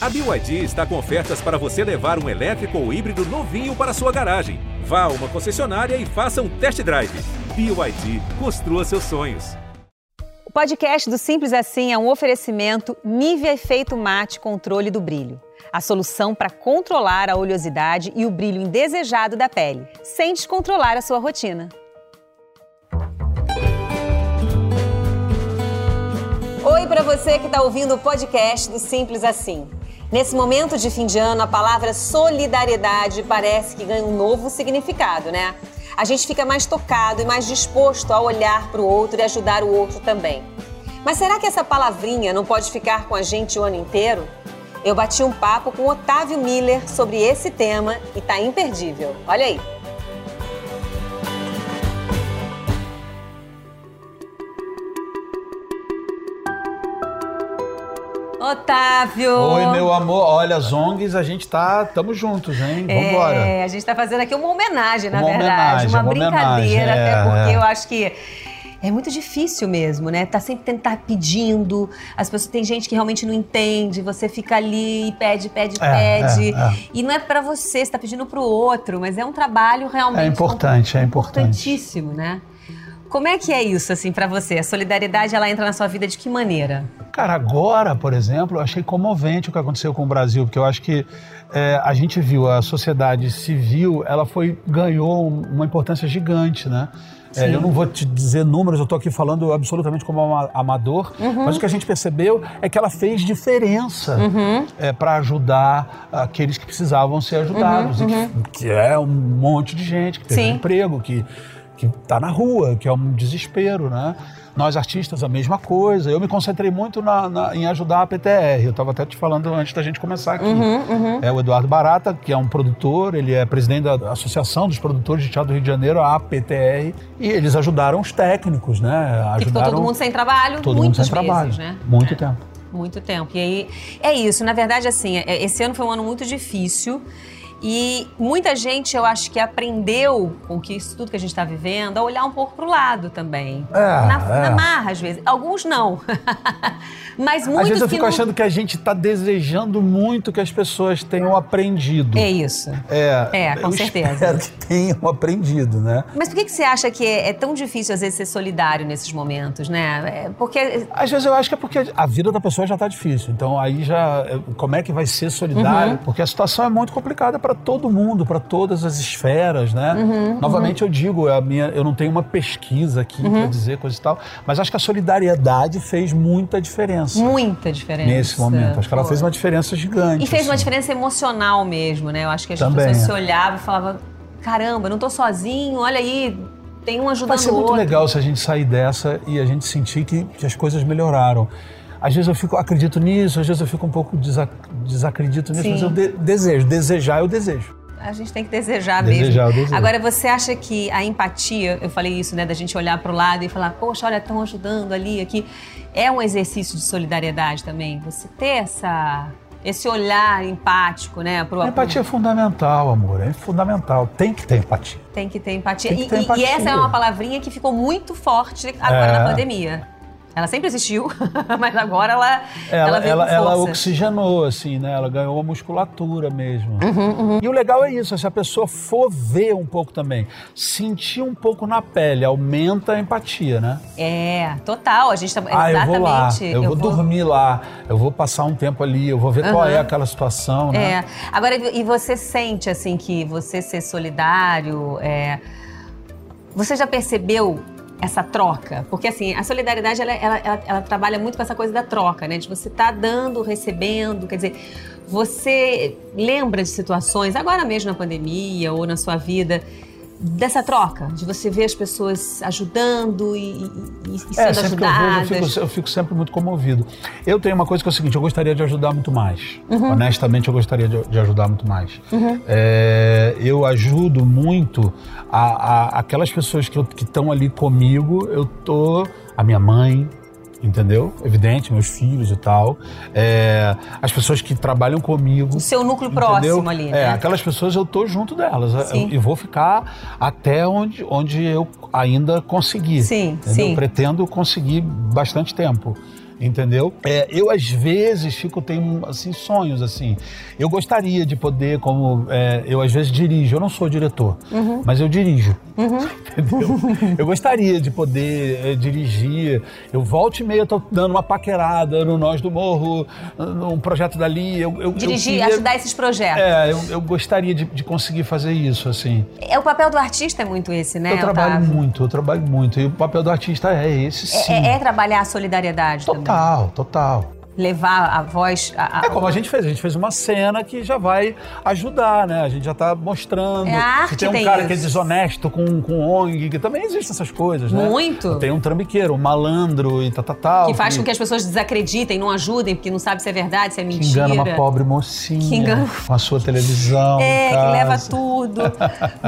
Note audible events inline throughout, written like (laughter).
A BYD está com ofertas para você levar um elétrico ou híbrido novinho para sua garagem. Vá a uma concessionária e faça um test drive. BYD, construa seus sonhos. O podcast do Simples Assim é um oferecimento Nivea Efeito Mate Controle do Brilho. A solução para controlar a oleosidade e o brilho indesejado da pele, sem descontrolar a sua rotina. Oi para você que está ouvindo o podcast do Simples Assim. Nesse momento de fim de ano, a palavra solidariedade parece que ganha um novo significado, né? A gente fica mais tocado e mais disposto a olhar para o outro e ajudar o outro também. Mas será que essa palavrinha não pode ficar com a gente o ano inteiro? Eu bati um papo com Otávio Miller sobre esse tema e tá imperdível. Olha aí. Otávio! Oi, meu amor. Olha, as ONGs, a gente tá. Tamo juntos, hein? Vambora. É, a gente tá fazendo aqui uma homenagem, na Uma verdade. homenagem, uma uma brincadeira, homenagem, até é, porque é. eu acho que. É muito difícil mesmo, né? Tá sempre tentar pedindo. As pessoas tem gente que realmente não entende. Você fica ali e pede, pede, É, pede. é, é. E não é pra você, você tá pedindo pro outro, mas é um trabalho realmente É importante, é importante. importantíssimo, né? Como é que é isso assim pra você? A solidariedade ela entra na sua vida de que maneira? Cara, agora, por exemplo, eu achei comovente o que aconteceu com o Brasil, porque eu acho que é, a gente viu a sociedade civil, ela foi ganhou uma importância gigante, né? É, eu não vou te dizer números, eu estou aqui falando absolutamente como ama- amador, Uhum. mas o que a gente percebeu é que ela fez diferença Uhum. para ajudar aqueles que precisavam ser ajudados, e que, que é um monte de gente que teve Uhum, Sim. emprego, que que está na rua, que é um desespero, né? Nós artistas a mesma coisa. Eu me concentrei muito na- na- em ajudar a PTR. Eu estava até te falando antes da gente começar aqui. Uhum, É o Eduardo Barata, que é um produtor, ele é presidente da Associação dos Produtores de Teatro do Rio de Janeiro, a APTR, e eles ajudaram os técnicos, né? Que ficou Ajudaram todo mundo sem trabalho todo mundo sem vezes, trabalho. né? Muito É. tempo. Muito tempo. E aí, é isso. Na verdade, assim, é- esse ano foi um ano muito difícil. E muita gente, eu acho que aprendeu com que isso tudo que a gente está vivendo, a olhar um pouco pro lado também. É, na, é. na marra, às vezes. Alguns não. (laughs) Mas muitos Às vezes eu fico não... achando que a gente está desejando muito que as pessoas tenham aprendido. É isso. É, É, com eu certeza. espero que (laughs) tenham aprendido, né? Mas por que, que você acha que é, é tão difícil, às vezes, ser solidário nesses momentos, né? É Porque Às vezes eu acho que é porque a vida da pessoa já está difícil. Então aí já. Como é que vai ser solidário? Uhum. Porque a situação é muito complicada para todo mundo, para todas as esferas, né? Uhum, Novamente eu digo, é a minha, eu não tenho uma pesquisa aqui Uhum. para dizer coisa e tal, mas acho que a solidariedade fez muita diferença muita diferença. nesse momento. Acho que ela Pô. fez uma diferença gigante. E fez uma assim. diferença emocional mesmo, né? Eu acho que as Também, pessoas é. se olhavam e falavam: caramba, não tô sozinho, olha aí, tem um ajudando Vai ser muito legal se a gente sair dessa e a gente sentir que, que as coisas melhoraram. Às vezes eu fico, acredito nisso, às vezes eu fico um pouco desa- desacredito nisso, Sim. mas eu de- desejo. Desejar, eu desejo. A gente tem que desejar, Desejar, mesmo. desejo. Agora, você acha que a empatia, eu falei isso, né, da gente olhar pro lado e falar, poxa, olha, estão ajudando ali, aqui, é um exercício de solidariedade também? Você ter essa, esse olhar empático, né? Pro, A empatia é fundamental, amor. É fundamental. Tem que ter empatia. Tem que ter empatia. Que E- ter e, empatia. e essa é uma palavrinha que ficou muito forte agora É. na pandemia. Ela sempre existiu, (laughs) mas agora ela, Ela, ela ela, ela oxigenou, assim, né? Ela ganhou a musculatura mesmo. Uhum, E o legal é isso, se a pessoa for ver um pouco também, sentir um pouco na pele, aumenta a empatia, né? É, total. A gente tá Ah, eu vou lá, exatamente. eu, vou, dormir lá, eu vou passar um tempo ali, eu vou ver qual Aham. é aquela situação, né? É. Agora, e você sente assim que você ser solidário, é, você já percebeu essa troca? Porque assim, a solidariedade ela, ela, ela- ela trabalha muito com essa coisa da troca, né? De você estar dando, recebendo, quer dizer, você lembra de situações, agora mesmo na pandemia ou na sua vida, dessa troca, de você ver as pessoas ajudando e, e- e- sendo É, sempre que eu vejo, eu ajudadas. fico, eu fico sempre muito comovido. Eu tenho uma coisa que é o seguinte, eu gostaria de ajudar muito mais. Honestamente, eu gostaria de, de ajudar muito mais. É, eu ajudo muito a, a- aquelas pessoas que estão ali comigo, eu tô... A minha mãe, entendeu? Evidente, meus filhos e tal. É, as pessoas que trabalham comigo. O seu núcleo Entendeu? próximo ali, É, né? aquelas pessoas eu tô junto delas. Sim. E vou ficar até onde, onde eu ainda conseguir. Sim, entendeu? sim. Pretendo conseguir bastante tempo. Entendeu? É, eu às vezes fico tenho assim sonhos assim. Eu gostaria de poder, como é, eu às vezes dirijo. Eu não sou diretor, Uhum. mas eu dirijo. (laughs) Entendeu? Eu gostaria de poder é, dirigir. Eu volto e meia tô dando uma paquerada no Nós do Morro, num projeto dali. Eu, eu, eu Dirigir, queria- ajudar esses projetos. É, eu, eu gostaria de, de conseguir fazer isso assim. É. o papel do artista é muito esse, né, eu trabalho Otávio? muito, eu trabalho muito. E o papel do artista é esse, sim. É, é trabalhar a solidariedade também. Total, total. Levar a voz. A, a- É como a gente fez, a gente fez uma cena que já vai ajudar, né? A gente já tá mostrando. É, a arte Se tem um tem cara que é isso. desonesto com, com ONG, que também existem essas coisas, né? Muito. Tem um trambiqueiro, um malandro e tal, tal, tal. que faz com que as pessoas desacreditem, não ajudem, porque não sabe se é verdade, se é que mentira. engana uma pobre mocinha Que engana- com a sua televisão. É, que leva tudo.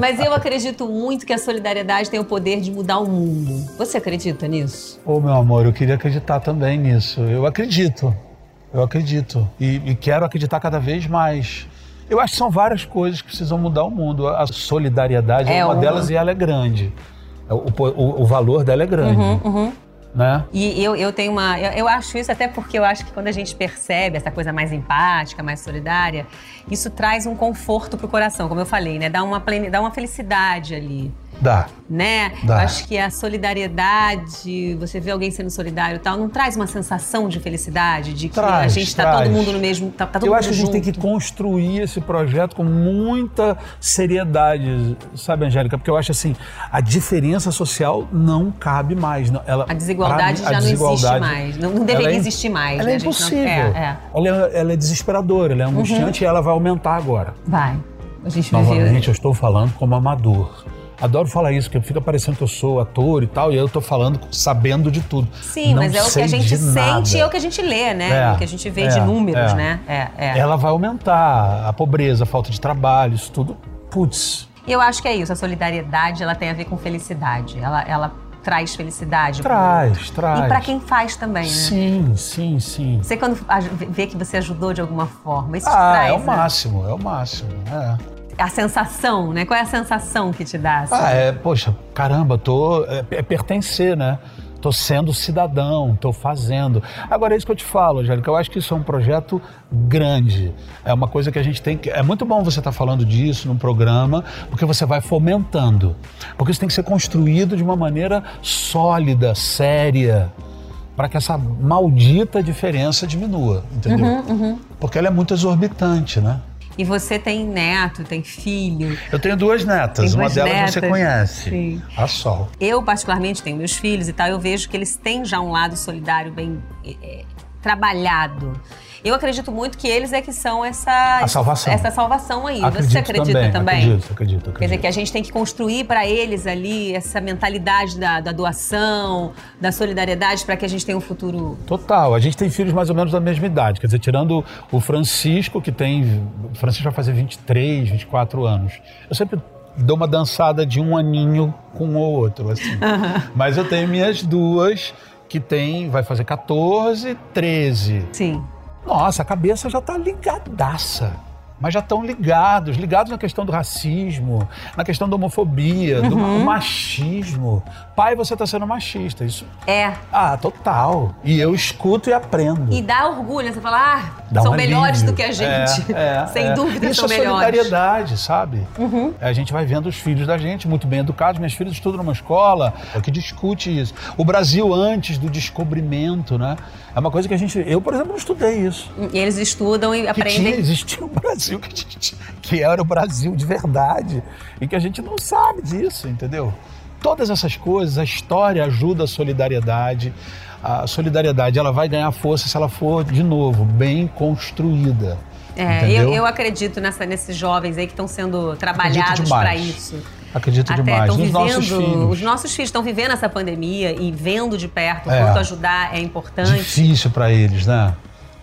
Mas eu acredito muito que a solidariedade tem o poder de mudar o mundo. Você acredita nisso? Ô, meu amor, eu queria acreditar também nisso. Eu acredito. Eu acredito. E, e quero acreditar cada vez mais. Eu acho que são várias coisas que precisam mudar o mundo. A solidariedade é, É uma, uma. delas e ela é grande. O, o- o valor dela é grande. Uhum, Né? E eu, eu tenho uma. Eu, eu acho isso até porque eu acho que quando a gente percebe essa coisa mais empática, mais solidária, isso traz um conforto pro coração, como eu falei, né? Dá uma, dá uma felicidade ali. Dá. Né? Dá. Eu acho que a solidariedade, você vê alguém sendo solidário e tal, não traz uma sensação de felicidade, de que a Traz, gente tá traz. todo mundo no mesmo. Tá, tá Eu acho que a gente tem que construir esse projeto com muita seriedade, sabe, Angélica? Porque eu acho assim, a diferença social não cabe mais. Ela, A desigualdade mim, já a não existe desigualdade, mais. Não- não deveria ela é- existir mais, Ela né? é A gente não- impossível. é, é. Ela, é, ela é desesperadora, ela é angustiante e ela vai aumentar agora. Vai. A gente. Novamente, eu estou falando como amador. Adoro falar isso, porque fica parecendo que eu sou ator e tal, e eu estou falando sabendo de tudo. Sim, Não mas é o que a gente sente e é o que a gente lê, né? É, o que a gente vê é, de números, é. né? É, é. Ela vai aumentar a pobreza, a falta de trabalho, isso tudo. Putz, eu acho que é isso. A solidariedade, ela tem a ver com felicidade. Ela, ela traz felicidade. traz, traz. E pra quem faz também, né? Sim, sim, sim. Você quando vê que você ajudou de alguma forma, isso te Ah, traz é o né? máximo, é o máximo. É. a sensação, né? Qual é a sensação que te dá? assim? Ah, é, poxa, caramba, tô. É, é pertencer, né? Tô sendo cidadão, tô fazendo. Agora é isso que eu te falo, Angélica. Eu acho que isso é um projeto grande. É uma coisa que a gente tem que. É muito bom você estar falando disso num programa, porque você vai fomentando. Porque isso tem que ser construído de uma maneira sólida, séria, para que essa maldita diferença diminua, entendeu? Uhum, Porque ela é muito exorbitante, né? E você tem neto, tem filho. Eu tenho duas netas, Tem uma delas você netas. conhece. Sim. A Sol. Eu, particularmente, tenho meus filhos e tal, eu vejo que eles têm já um lado solidário bem eh, trabalhado. Eu acredito muito que eles é que são essa A salvação. essa salvação aí. Acredito Você acredita também? Acredito, acredito, acredito. Quer dizer, que a gente tem que construir para eles ali essa mentalidade da, da doação, da solidariedade, para que a gente tenha um futuro. Total. A gente tem filhos mais ou menos da mesma idade. Quer dizer, tirando o Francisco, que tem. O Francisco vai fazer 23, 24 anos. Eu sempre dou uma dançada de um aninho com ou outro, assim. Mas eu tenho minhas duas, que tem. Vai fazer 14, 13. Sim. Nossa, a cabeça já tá ligadaça. Mas já estão ligados, ligados na questão do racismo, na questão da homofobia, do Uhum. ma- machismo. Pai, você está sendo machista. Isso. É. Ah, total. E eu escuto e aprendo. E dá orgulho? Você fala, ah, Dá são um melhores do que a gente. É, é, (laughs) Sem é. dúvida Isso são é melhores. Uhum. solidariedade, sabe? A gente vai vendo os filhos da gente muito bem educados. Minhas filhas estudam numa escola que discute isso. O Brasil antes do descobrimento, né? É uma coisa que a gente... Eu, por exemplo, não estudei isso. E eles estudam e Que aprendem. tinha, existia um Brasil que, gente- que era o Brasil de verdade e que a gente não sabe disso, entendeu? Todas essas coisas, a história ajuda a solidariedade. A solidariedade ela vai ganhar força se ela for, de novo, bem construída. É, eu, eu acredito nessa, nesses jovens aí que estão sendo trabalhados para isso. Acredito Até demais. Nos vivendo, nossos filhos. os nossos filhos estão vivendo essa pandemia e vendo de perto o É. quanto ajudar é importante. Difícil para eles, né?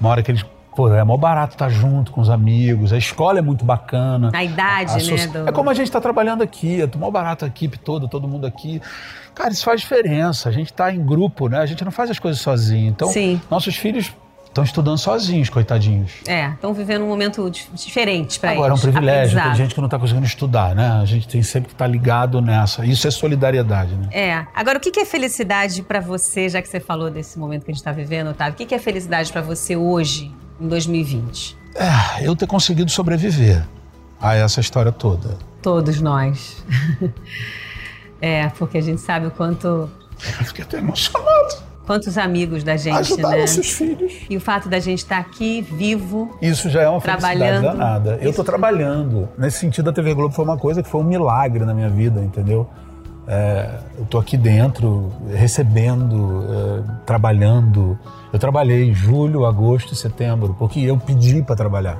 Uma hora que eles. Pô, é mó barato estar junto com os amigos, a escola é muito bacana. A idade, A né? soci- do- É como a gente está trabalhando aqui, é mó barato a equipe toda, todo mundo aqui. Cara, isso faz diferença. A gente está em grupo, né? A gente não faz as coisas sozinho. Então, Sim. nossos filhos estão estudando sozinhos, coitadinhos. É, estão vivendo um momento diferente para eles. Agora é um privilégio, tem gente que não está conseguindo estudar, né? A gente tem sempre que estar tá ligado nessa. Isso é solidariedade, né? É. Agora, o que é felicidade para você, já que você falou desse momento que a gente está vivendo, Otávio? O que é felicidade para você hoje, em 2020? É, eu ter conseguido sobreviver a essa história toda. Todos nós. (laughs) é, porque a gente sabe o quanto. (laughs) Eu fiquei até emocionado. Quantos amigos da gente, Ajudar né? nossos filhos. E o fato da gente estar tá aqui, vivo. Isso já é uma felicidade danada. Eu estou trabalhando. Nesse sentido, a TV Globo foi uma coisa que foi um milagre na minha vida, entendeu? É, eu estou aqui dentro, recebendo, é, trabalhando. Eu trabalhei julho, agosto e setembro, porque eu pedi para trabalhar.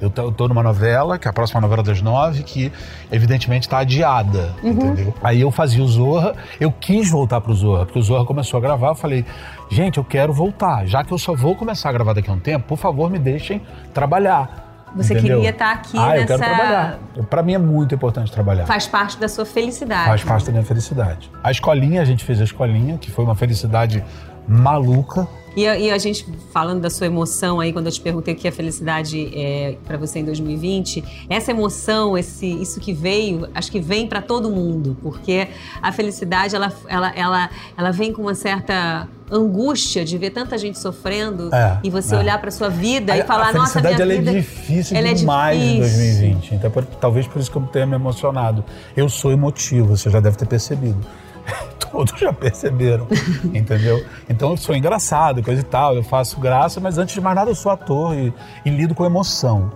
Eu tô numa novela, que é a próxima novela das nove, que evidentemente está adiada, uhum. entendeu? Aí eu fazia o Zorra, eu quis voltar pro Zorra, porque o Zorra começou a gravar, eu falei, gente, eu quero voltar, já que eu só vou começar a gravar daqui a um tempo, por favor, me deixem trabalhar. Você Entendeu? queria estar tá aqui ah, nessa... eu quero trabalhar. Para mim é muito importante trabalhar. Faz parte da sua felicidade. Faz parte da minha felicidade. A escolinha, a gente fez a escolinha, que foi uma felicidade maluca. E a, e a, gente, falando da sua emoção aí, quando eu te perguntei o que é felicidade é, para você em 2020, essa emoção, esse, isso que veio, acho que vem para todo mundo, porque a felicidade, ela, ela, ela, ela vem com uma certa angústia de ver tanta gente sofrendo é, e você é. olhar para sua vida a, e falar, nossa, minha ela vida... é difícil ela demais é difícil. em 2020, então talvez por isso que eu tenha me emocionado. Eu sou emotivo, você já deve ter percebido. (laughs) todos já perceberam, (laughs) entendeu? Então eu sou engraçado, coisa e tal, eu faço graça, mas antes de mais nada eu sou ator e, e lido com emoção.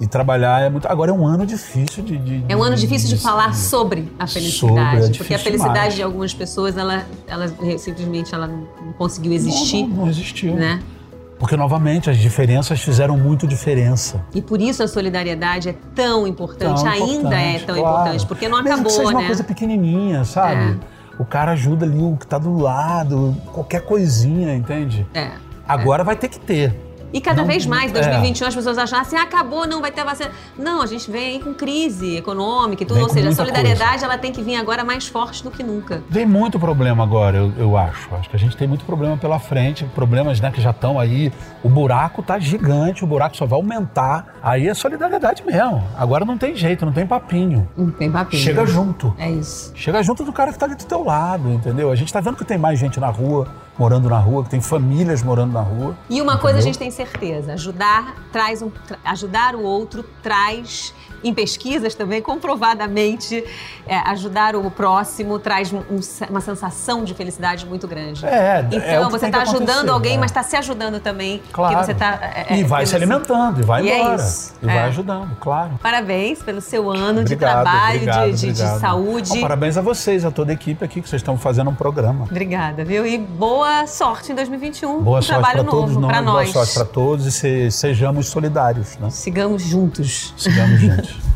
E trabalhar é muito. Agora é um ano difícil de. de é um ano difícil de, de falar sobre a felicidade. Sobre, é porque a felicidade demais. de algumas pessoas, ela, ela simplesmente ela não conseguiu existir. Não, não, não existiu. Né? Porque, novamente, as diferenças fizeram muito diferença. E por isso a solidariedade é tão importante, tão ainda é tão claro. importante, porque não Mesmo acabou, que seja né? uma coisa pequenininha, sabe? É o cara ajuda ali o que tá do lado, qualquer coisinha, entende? É. Agora é. vai ter que ter. E cada não, vez mais, 2021, é. as pessoas acham assim, ah, acabou, não vai ter vacina. Não, a gente vem aí com crise econômica e tudo. Vem ou seja, a solidariedade coisa. ela tem que vir agora mais forte do que nunca. Vem muito problema agora, eu, eu acho. Acho que a gente tem muito problema pela frente, problemas né, que já estão aí. O buraco tá gigante, o buraco só vai aumentar. Aí é solidariedade mesmo. Agora não tem jeito, não tem papinho. Não tem papinho. Chega junto. É isso. Chega junto do cara que tá ali do teu lado, entendeu? A gente tá vendo que tem mais gente na rua morando na rua, que tem famílias morando na rua. E uma entendeu? coisa a gente tem certeza, ajudar traz um, ajudar o outro traz em pesquisas também, comprovadamente, é, ajudar o próximo traz um, uma sensação de felicidade muito grande. É, é então é você está ajudando alguém, né? mas está se ajudando também. Claro. Você tá, é, e vai se alimentando, e vai e é embora. É. E vai ajudando, claro. Parabéns pelo seu ano obrigado, de trabalho, obrigado, de, de, de, saúde. parabéns a vocês, a toda a equipe aqui, que vocês estão fazendo um programa. Obrigada, viu? E boa sorte em 2021. Boa um sorte para todos nós. Boa sorte para todos e se, sejamos solidários. Né? Sigamos juntos. Sigamos juntos.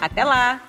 Até lá!